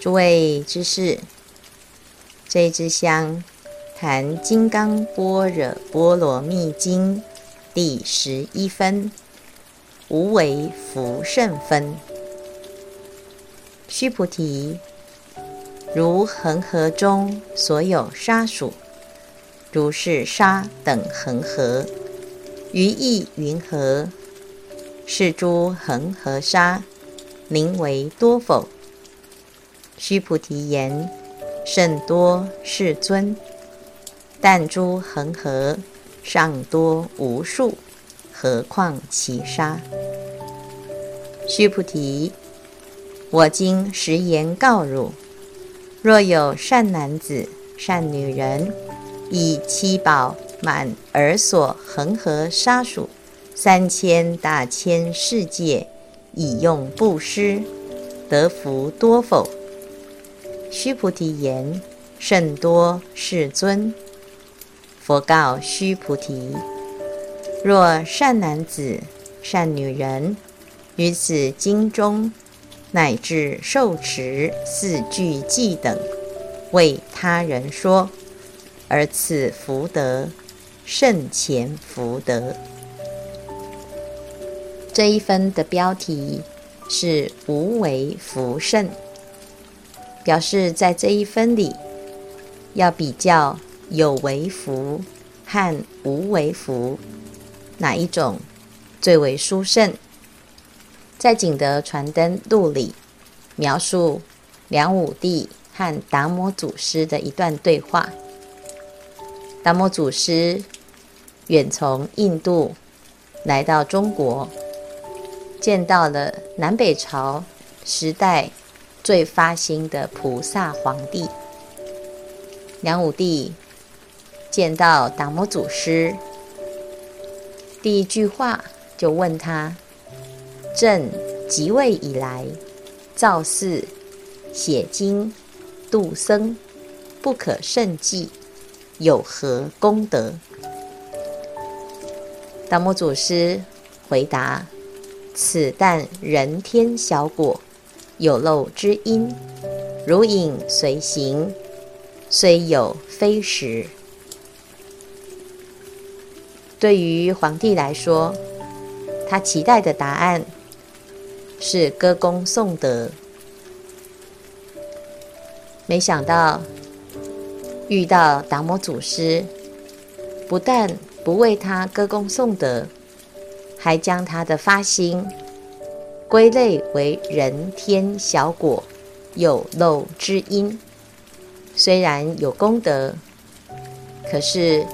诸位知士，这一支香谈《金刚般若波罗蜜经》第十一分，无为福胜分。须菩提，如恒河中所有沙数，如是沙等恒河，于意云何？是诸恒河沙，名为多否？须菩提言：甚多，世尊。但诸恒河尚多无数，何况其沙？须菩提，我今实言告汝：若有善男子、善女人，以七宝满尔所恒河沙数。三千大千世界，以用布施，得福多否？须菩提言：甚多，世尊。佛告须菩提：若善男子、善女人，于此经中，乃至受持四句偈等，为他人说，而此福德胜前福德。这一分的标题是“无为福胜”，表示在这一分里要比较有为福和无为福哪一种最为殊胜。在《景德传灯录》里描述梁武帝和达摩祖师的一段对话。达摩祖师远从印度来到中国。见到了南北朝时代最发心的菩萨皇帝梁武帝，见到达摩祖师，第一句话就问他：“朕即位以来，造寺、写经、度僧，不可胜计，有何功德？”达摩祖师回答。此但人天小果，有漏之因，如影随形，虽有非实。对于皇帝来说，他期待的答案是歌功颂德，没想到遇到达摩祖师，不但不为他歌功颂德。还将他的发心归类为人天小果，有漏之因。虽然有功德，可是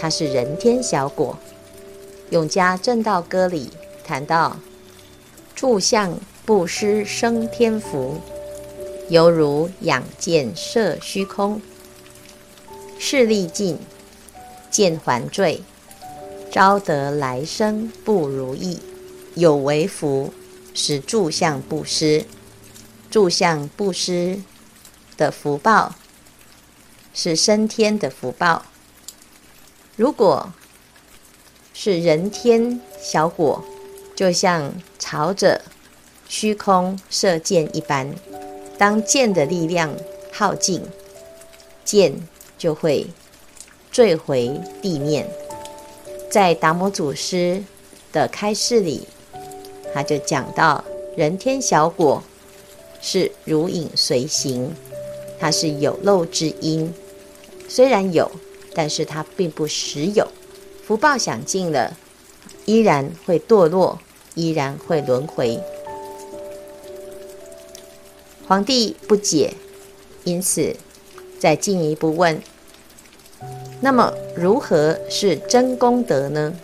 它是人天小果。永嘉正道歌里谈到：住相布施生天福，犹如仰见摄虚空。势力尽，见还坠。招得来生不如意，有为福是住相布施，住相布施的福报是升天的福报。如果是人天小果，就像朝着虚空射箭一般，当箭的力量耗尽，箭就会坠回地面。在达摩祖师的开示里，他就讲到：人天小果是如影随形，它是有漏之因。虽然有，但是它并不实有。福报享尽了，依然会堕落，依然会轮回。皇帝不解，因此再进一步问。那么，如何是真功德呢？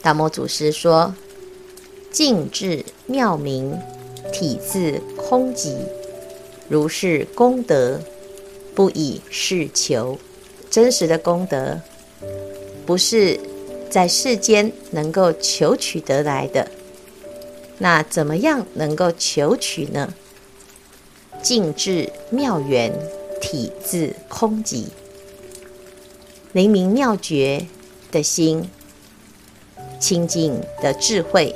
达摩祖师说：“静智妙明，体自空寂，如是功德，不以世求。真实的功德，不是在世间能够求取得来的。那怎么样能够求取呢？静智妙圆，体自空寂。”灵明妙觉的心，清净的智慧，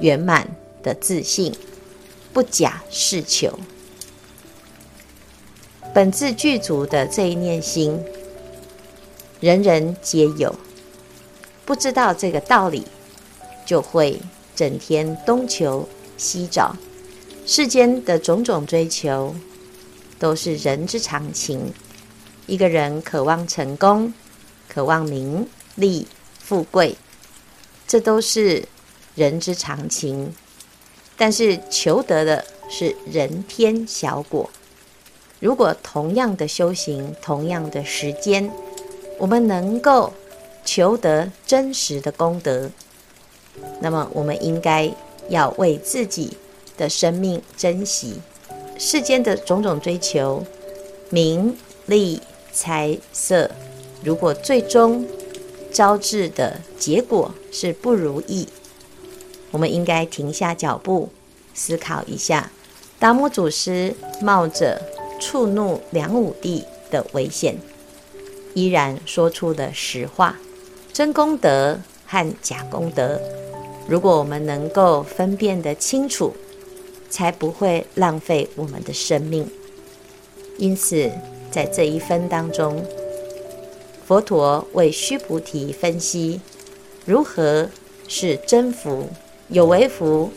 圆满的自信，不假事求，本自具足的这一念心，人人皆有。不知道这个道理，就会整天东求西找。世间的种种追求，都是人之常情。一个人渴望成功，渴望名利富贵，这都是人之常情。但是求得的是人天小果。如果同样的修行，同样的时间，我们能够求得真实的功德，那么我们应该要为自己的生命珍惜。世间的种种追求，名利财色，如果最终招致的结果是不如意，我们应该停下脚步，思考一下。达摩祖师冒着触怒梁武帝的危险，依然说出的实话。真功德和假功德，如果我们能够分辨得清楚，才不会浪费我们的生命。因此，在这一分当中，佛陀为须菩提分析如何是真福。有为福，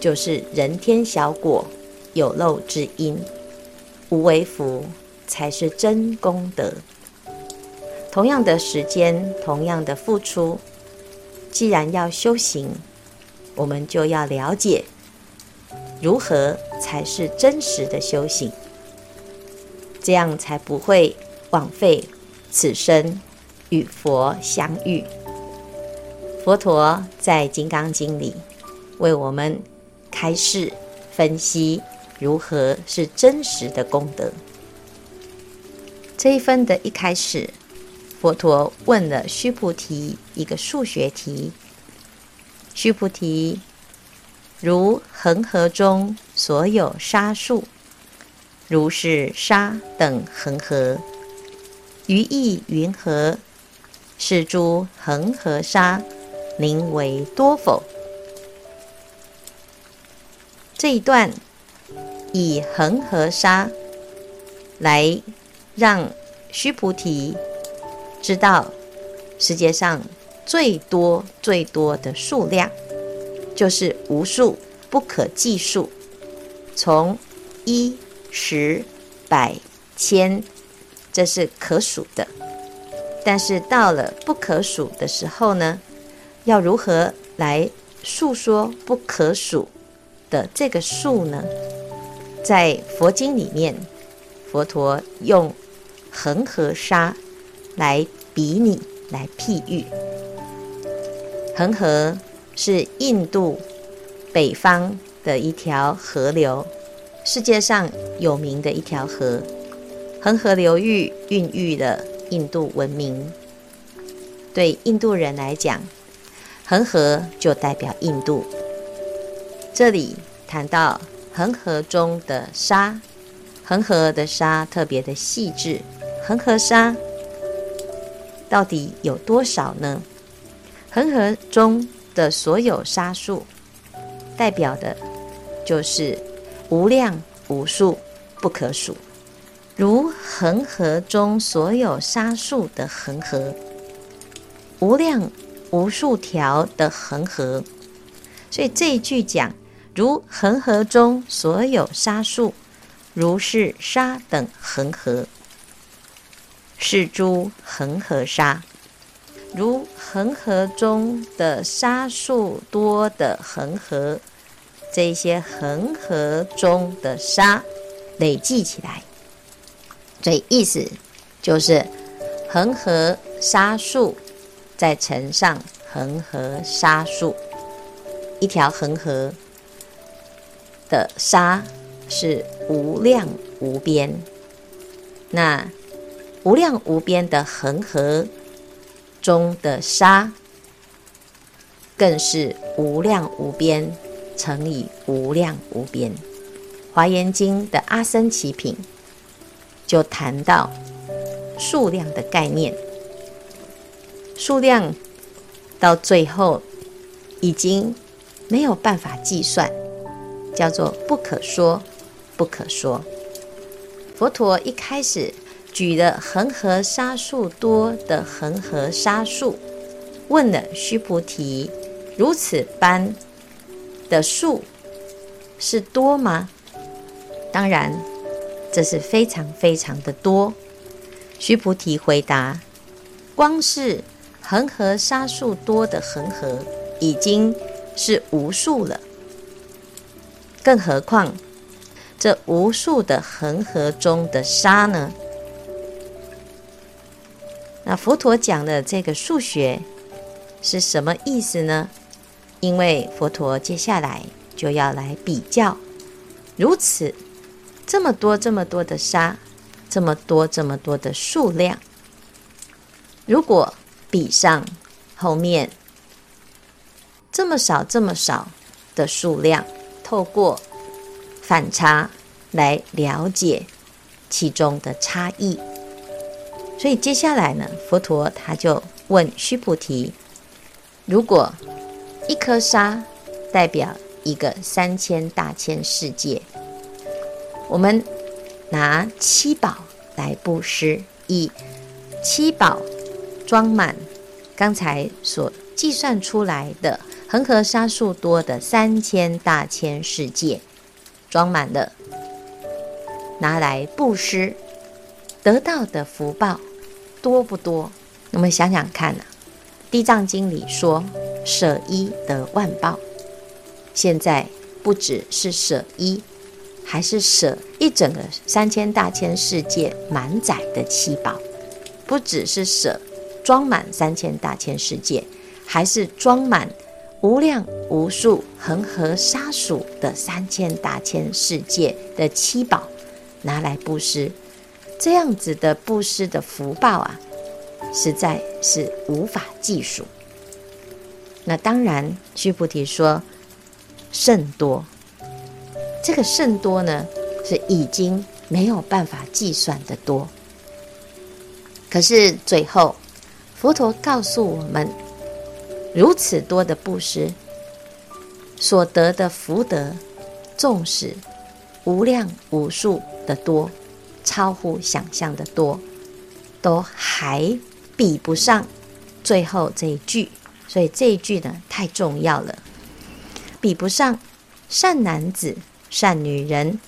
就是人天小果有漏之因；无为福，才是真功德。同样的时间，同样的付出，既然要修行，我们就要了解。如何才是真实的修行？这样才不会枉费此生与佛相遇。佛陀在《金刚经》里为我们开示分析如何是真实的功德。这一分的一开始，佛陀问了须菩提一个数学题：须菩提。如恒河中所有沙数，如是沙等恒河，于意云何？是诸恒河沙，名为多否？这一段以恒河沙来让须菩提知道世界上最多最多的数量。就是无数不可计数，从一、十、百、千，这是可数的。但是到了不可数的时候呢，要如何来诉说不可数的这个数呢？在佛经里面，佛陀用恒河沙来比拟、来譬喻恒河。是印度北方的一条河流，世界上有名的一条河。恒河流域孕育了印度文明。对印度人来讲，恒河就代表印度。这里谈到恒河中的沙，恒河的沙特别的细致。恒河沙到底有多少呢？恒河中。的所有沙数，代表的就是无量无数不可数，如恒河中所有沙数的恒河，无量无数条的恒河。所以这一句讲，如恒河中所有沙数，如是沙等恒河，是诸恒河沙。如恒河中的沙数多的恒河，这些恒河中的沙累计起来，所以意思就是恒河沙数再乘上恒河沙数，一条恒河的沙是无量无边，那无量无边的恒河。中的沙更是无量无边乘以无量无边，《华严经》的阿僧祇品就谈到数量的概念，数量到最后已经没有办法计算，叫做不可说不可说。佛陀一开始举了恒河沙数多的恒河沙数，问了须菩提：如此般的数是多吗？当然，这是非常非常的多。须菩提回答：光是恒河沙数多的恒河，已经是无数了，更何况这无数的恒河中的沙呢？那佛陀讲的这个数学是什么意思呢？因为佛陀接下来就要来比较，如此这么多这么多的沙，这么多这么多的数量，如果比上后面。这么少，这么少的数量，透过反差来了解其中的差异。所以接下来呢，佛陀他就问须菩提：如果一颗沙代表一个三千大千世界，我们拿七宝来布施，以七宝装满刚才所计算出来的。恒河沙数多的三千大千世界，装满了，拿来布施，得到的福报多不多？我们想想看呐，《地藏经》里说“舍一得万报”，现在不只是舍一，还是舍一整个三千大千世界满载的七宝，不只是舍装满三千大千世界，还是装满。无量无数恒河沙数的三千大千世界的七宝拿来布施，这样子的布施的福报啊，实在是无法计数。那当然，须菩提说甚多，这个甚多呢，是已经没有办法计算的多。可是最后，佛陀告诉我们。如此多的布施所得的福德，纵使无量无数的多，超乎想象的多，都还比不上最后这一句。所以这一句呢，太重要了，比不上善男子、善女人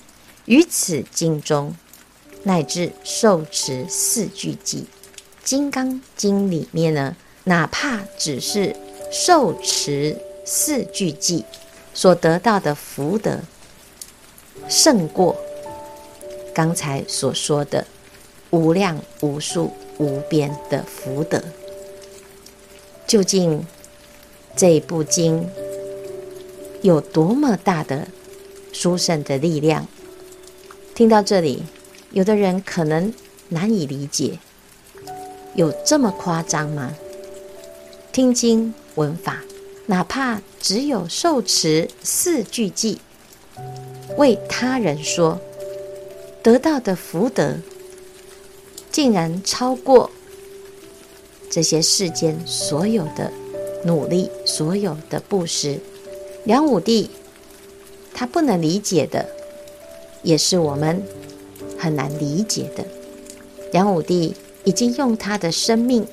于此经中，乃至受持四句偈，《金刚经》里面呢，哪怕只是。受持四句偈所得到的福德，胜过刚才所说的无量无数无边的福德。究竟这部经有多么大的殊胜的力量？听到这里，有的人可能难以理解，有这么夸张吗？听经。闻法，哪怕只有受持四句偈，为他人说，得到的福德，竟然超过这些世间所有的努力、所有的布施。梁武帝他不能理解的，也是我们很难理解的。梁武帝已经用他的生命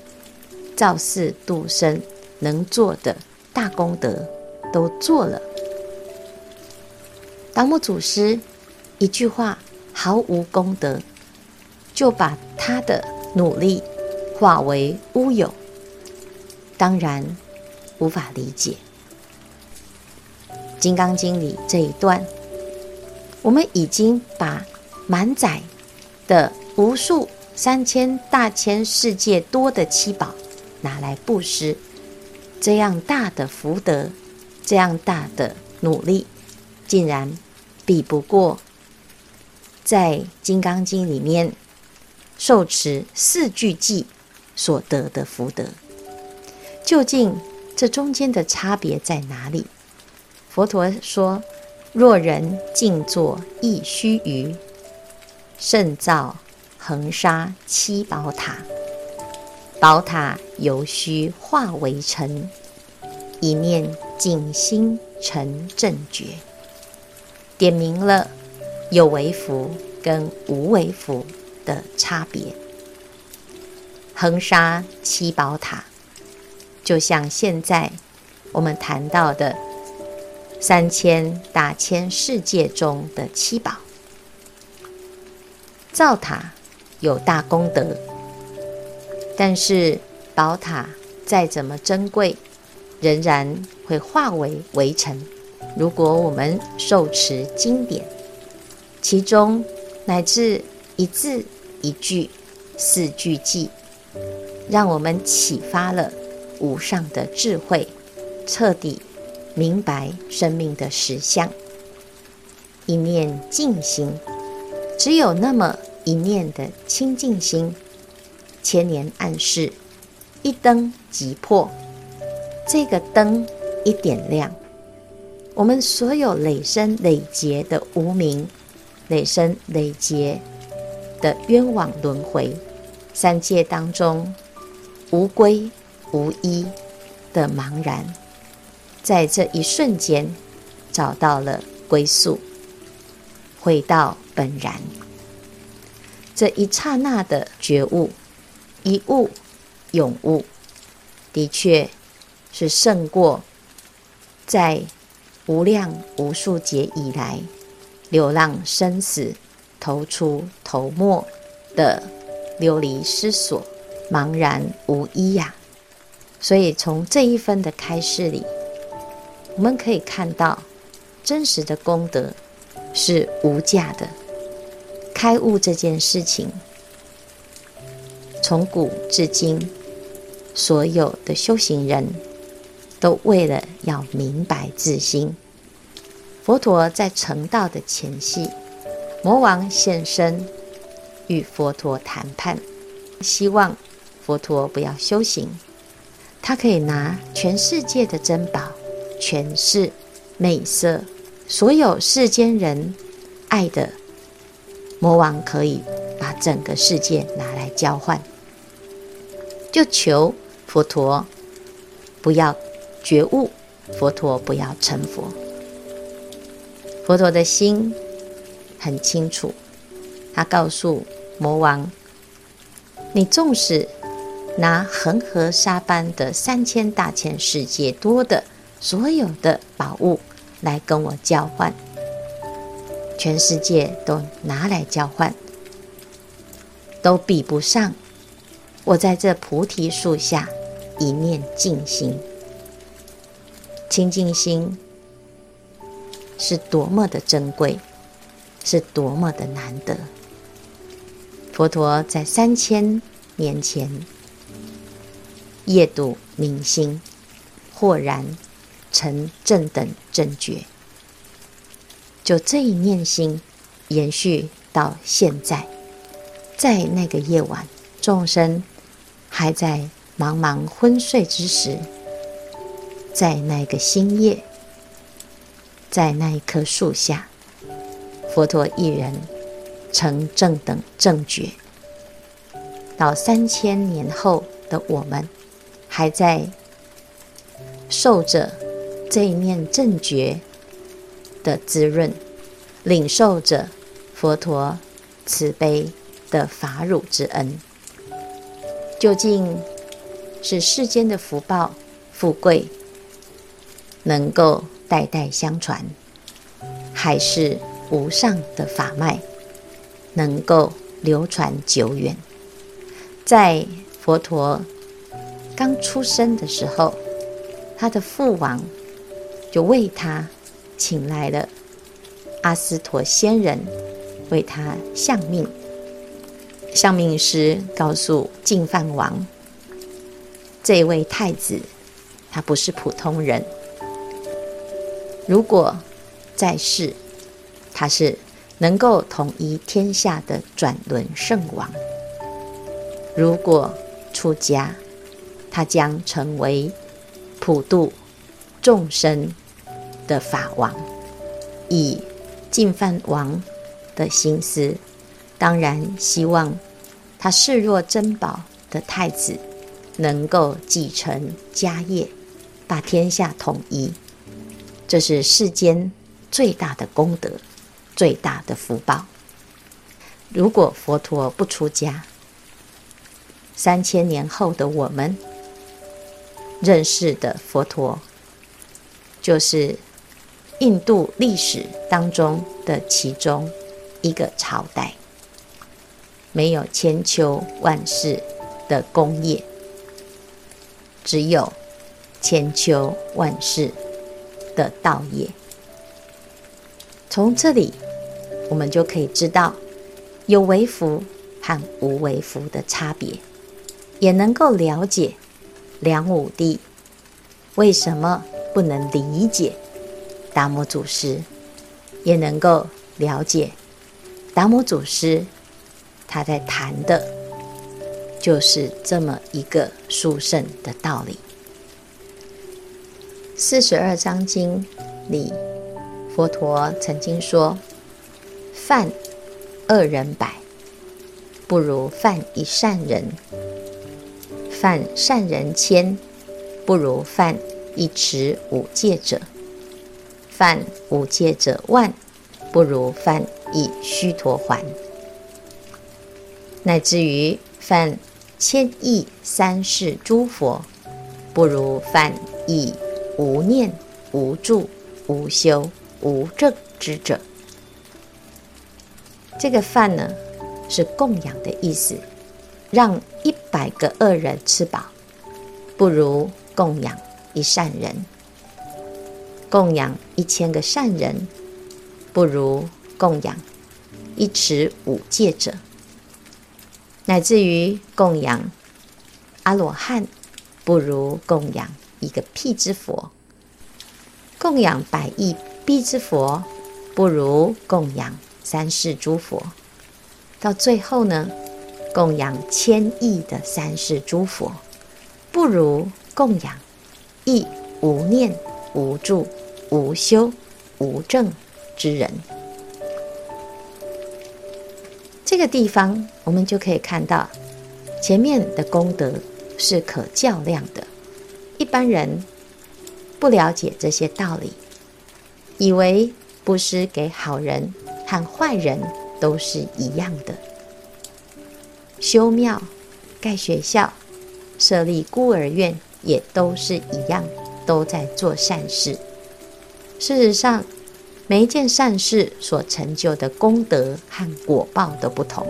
造寺度生。能做的大功德都做了。达摩祖师一句话毫无功德，就把他的努力化为乌有，当然无法理解。《金刚经》里这一段，我们已经把满载的无数三千大千世界多的七宝拿来布施。这样大的福德，这样大的努力，竟然比不过在《金刚经》里面受持四句偈所得的福德。究竟这中间的差别在哪里？佛陀说：“若人静坐一须臾，胜造恒沙七宝塔。”宝塔犹须化为尘，一念净心成正觉。点明了有为福跟无为佛的差别。恒沙七宝塔，就像现在我们谈到的三千大千世界中的七宝。造塔有大功德，但是宝塔再怎么珍贵，仍然会化为微尘。如果我们受持经典，其中乃至一字一句、四句偈。让我们启发了无上的智慧，彻底明白生命的实相。一念净心，只有那么一念的清净心，千年暗示，一灯即破。这个灯一点亮，我们所有累生累劫的无明，累生累劫的冤枉轮回，三界当中。无归无依的茫然，在这一瞬间找到了归宿，回到本然。这一刹那的觉悟，一悟永悟，的确是胜过在无量无数劫以来流浪生死、投出头没的流离失所。茫然无依呀、所以从这一分的开示里，我们可以看到真实的功德是无价的。开悟这件事情，从古至今，所有的修行人都为了要明白自心。佛陀在成道的前夕，魔王现身与佛陀谈判，希望。佛陀不要修行，他可以拿全世界的珍宝、权势、美色，所有世间人爱的，魔王可以把整个世界拿来交换，就求佛陀不要觉悟，佛陀不要成佛。佛陀的心很清楚，他告诉魔王：“你纵使……”拿恒河沙般的三千大千世界多的所有的宝物来跟我交换，全世界都拿来交换，都比不上我在这菩提树下一念净心。清净心是多么的珍贵，是多么的难得。佛陀在三千年前。夜睹明心，豁然成正等正觉。就这一念心，延续到现在，在那个夜晚，众生还在茫茫昏睡之时，在那个星夜，在那一棵树下，佛陀一人成正等正觉。到三千年后的我们。还在受着这一念正觉的滋润，领受着佛陀慈悲的法乳之恩，究竟是世间的福报富贵能够代代相传，还是无上的法脉能够流传久远？在佛陀。刚出生的时候，他的父王就为他请来了阿斯陀仙人，为他相命。相命师告诉净饭王，这位太子他不是普通人，如果在世，他是能够统一天下的转轮圣王；如果出家，他将成为普度众生的法王，以净饭王的心思，当然希望他视若珍宝的太子能够继承家业，把天下统一。这是世间最大的功德，最大的福报。如果佛陀不出家，三千年后的我们认识的佛陀，就是印度历史当中的其中一个朝代，没有千秋万世的功业，只有千秋万世的道业。从这里，我们就可以知道有为福和无为福的差别，也能够了解梁武帝为什么不能理解达摩祖师，也能够了解达摩祖师他在谈的，就是这么一个殊胜的道理。四十二章经里，佛陀曾经说：“犯恶人百，不如犯一善人；犯善人千，不如犯一持五戒者；犯五戒者万，不如犯以须陀洹；乃至于犯千亿三世诸佛，不如犯以无念、无住、无修。”无证之者，这个饭呢是供养的意思，让一百个恶人吃饱，不如供养一善人；供养一千个善人，不如供养一持五戒者；乃至于供养阿罗汉，不如供养一个辟支佛；供养百亿。辟支佛不如供养三世诸佛，到最后呢，供养千亿的三世诸佛，不如供养一无念、无住、无修、无证之人。这个地方我们就可以看到，前面的功德是可较量的，一般人不了解这些道理。以为布施给好人和坏人都是一样的，修庙、盖学校、设立孤儿院也都是一样，都在做善事。事实上，每一件善事所成就的功德和果报都不同，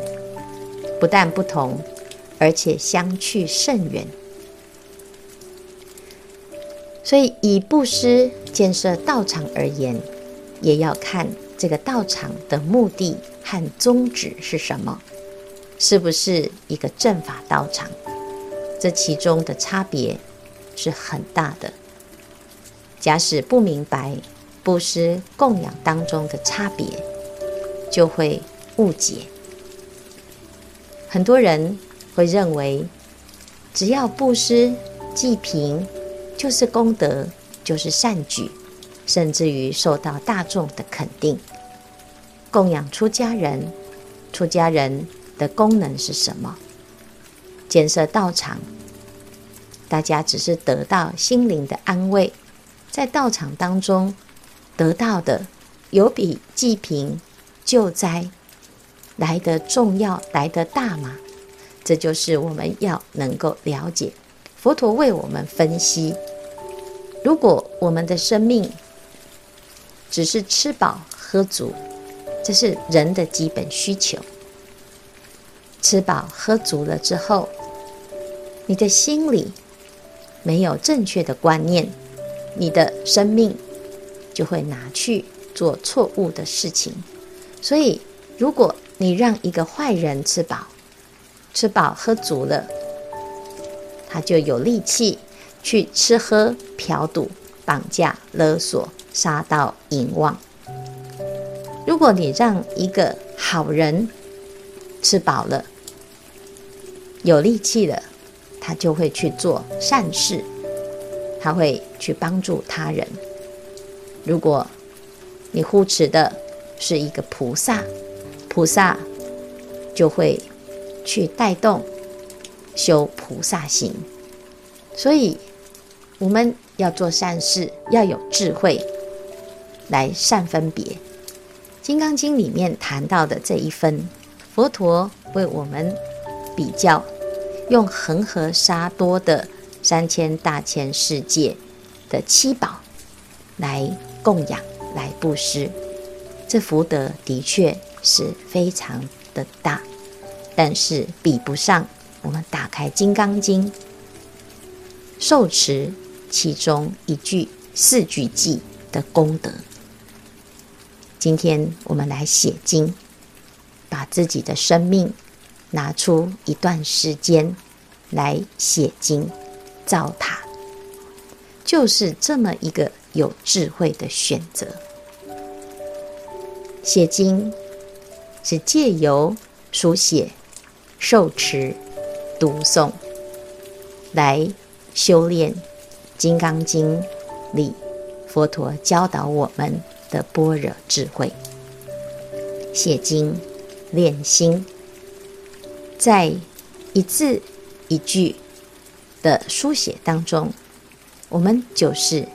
不但不同，而且相去甚远。所以，以布施建设道场而言，也要看这个道场的目的和宗旨是什么，是不是一个正法道场？这其中的差别是很大的。假使不明白布施供养当中的差别，就会误解。很多人会认为，只要布施济贫。就是功德，就是善举，甚至于受到大众的肯定。供养出家人，出家人的功能是什么？建设道场，大家只是得到心灵的安慰，在道场当中得到的，有比济贫救灾来得重要、来得大吗？这就是我们要能够了解。佛陀为我们分析：如果我们的生命只是吃饱喝足，这是人的基本需求。吃饱喝足了之后，你的心里没有正确的观念，你的生命就会拿去做错误的事情。所以，如果你让一个坏人吃饱，吃饱喝足了，他就有力气去吃喝嫖赌、绑架勒索、杀盗淫妄。如果你让一个好人吃饱了、有力气了，他就会去做善事，他会去帮助他人。如果你护持的是一个菩萨，菩萨就会去带动。修菩萨行，所以我们要做善事，要有智慧来善分别。《金刚经》里面谈到的这一分，佛陀为我们比较，用恒河沙多的三千大千世界的七宝来供养、来布施，这福德的确是非常的大，但是比不上我们打开《金刚经》，受持其中一句四句偈的功德。今天我们来写经，把自己的生命拿出一段时间来写经造塔，就是这么一个有智慧的选择。写经是借由书写、受持、读诵来修炼《金刚经》里佛陀教导我们。的般若智慧，写经练心，在一字一句的书写当中，我们就是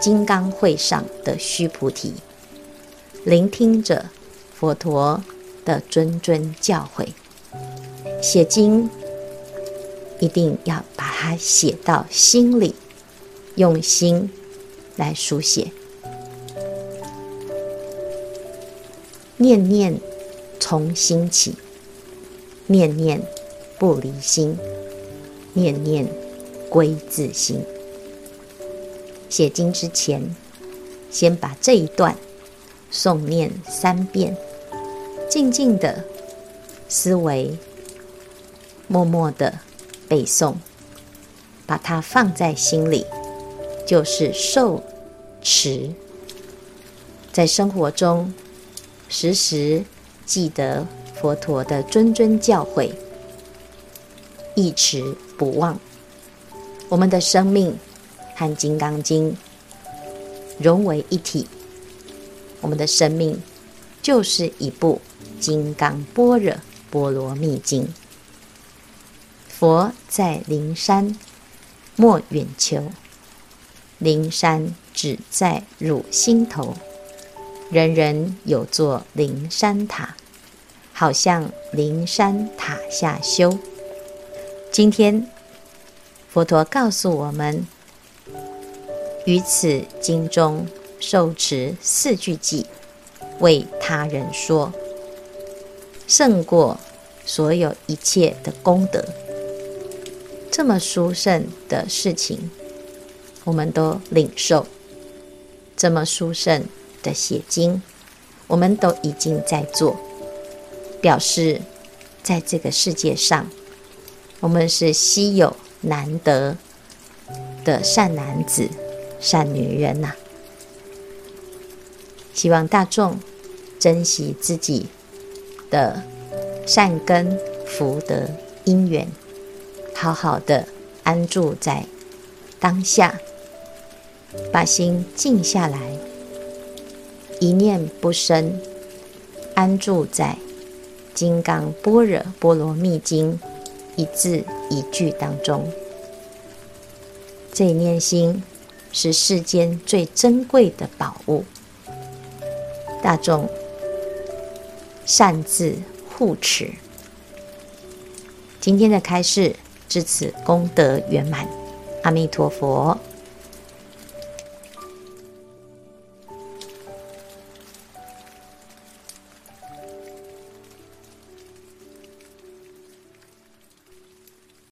金刚会上的须菩提，聆听着佛陀的谆谆教诲。写经一定要把它写到心里，用心来书写。念念从心起，念念不离心，念念归自心。写经之前，先把这一段诵念三遍，静静的思维，默默的背诵，把它放在心里，就是受持，在生活中。时时记得佛陀的谆谆教诲，一持不忘。我们的生命和《金刚经》融为一体，我们的生命就是一部《金刚般若波罗蜜经》。佛在灵山莫远求，灵山只在汝心头。人人有座灵山塔，好像灵山塔下修。今天佛陀告诉我们，于此经中受持四句偈，为他人说，胜过所有一切的功德。这么殊胜的事情，我们都领受。这么殊胜。的写经，我们都已经在做，表示在这个世界上，我们是稀有难得的善男子、善女人呐、啊。希望大众珍惜自己的善根、福德、因缘，好好的安住在当下，把心静下来。一念不生，安住在《金刚般若波罗蜜经》一字一句当中。这一念心是世间最珍贵的宝物，大众善自护持。今天的开示至此功德圆满，阿弥陀佛。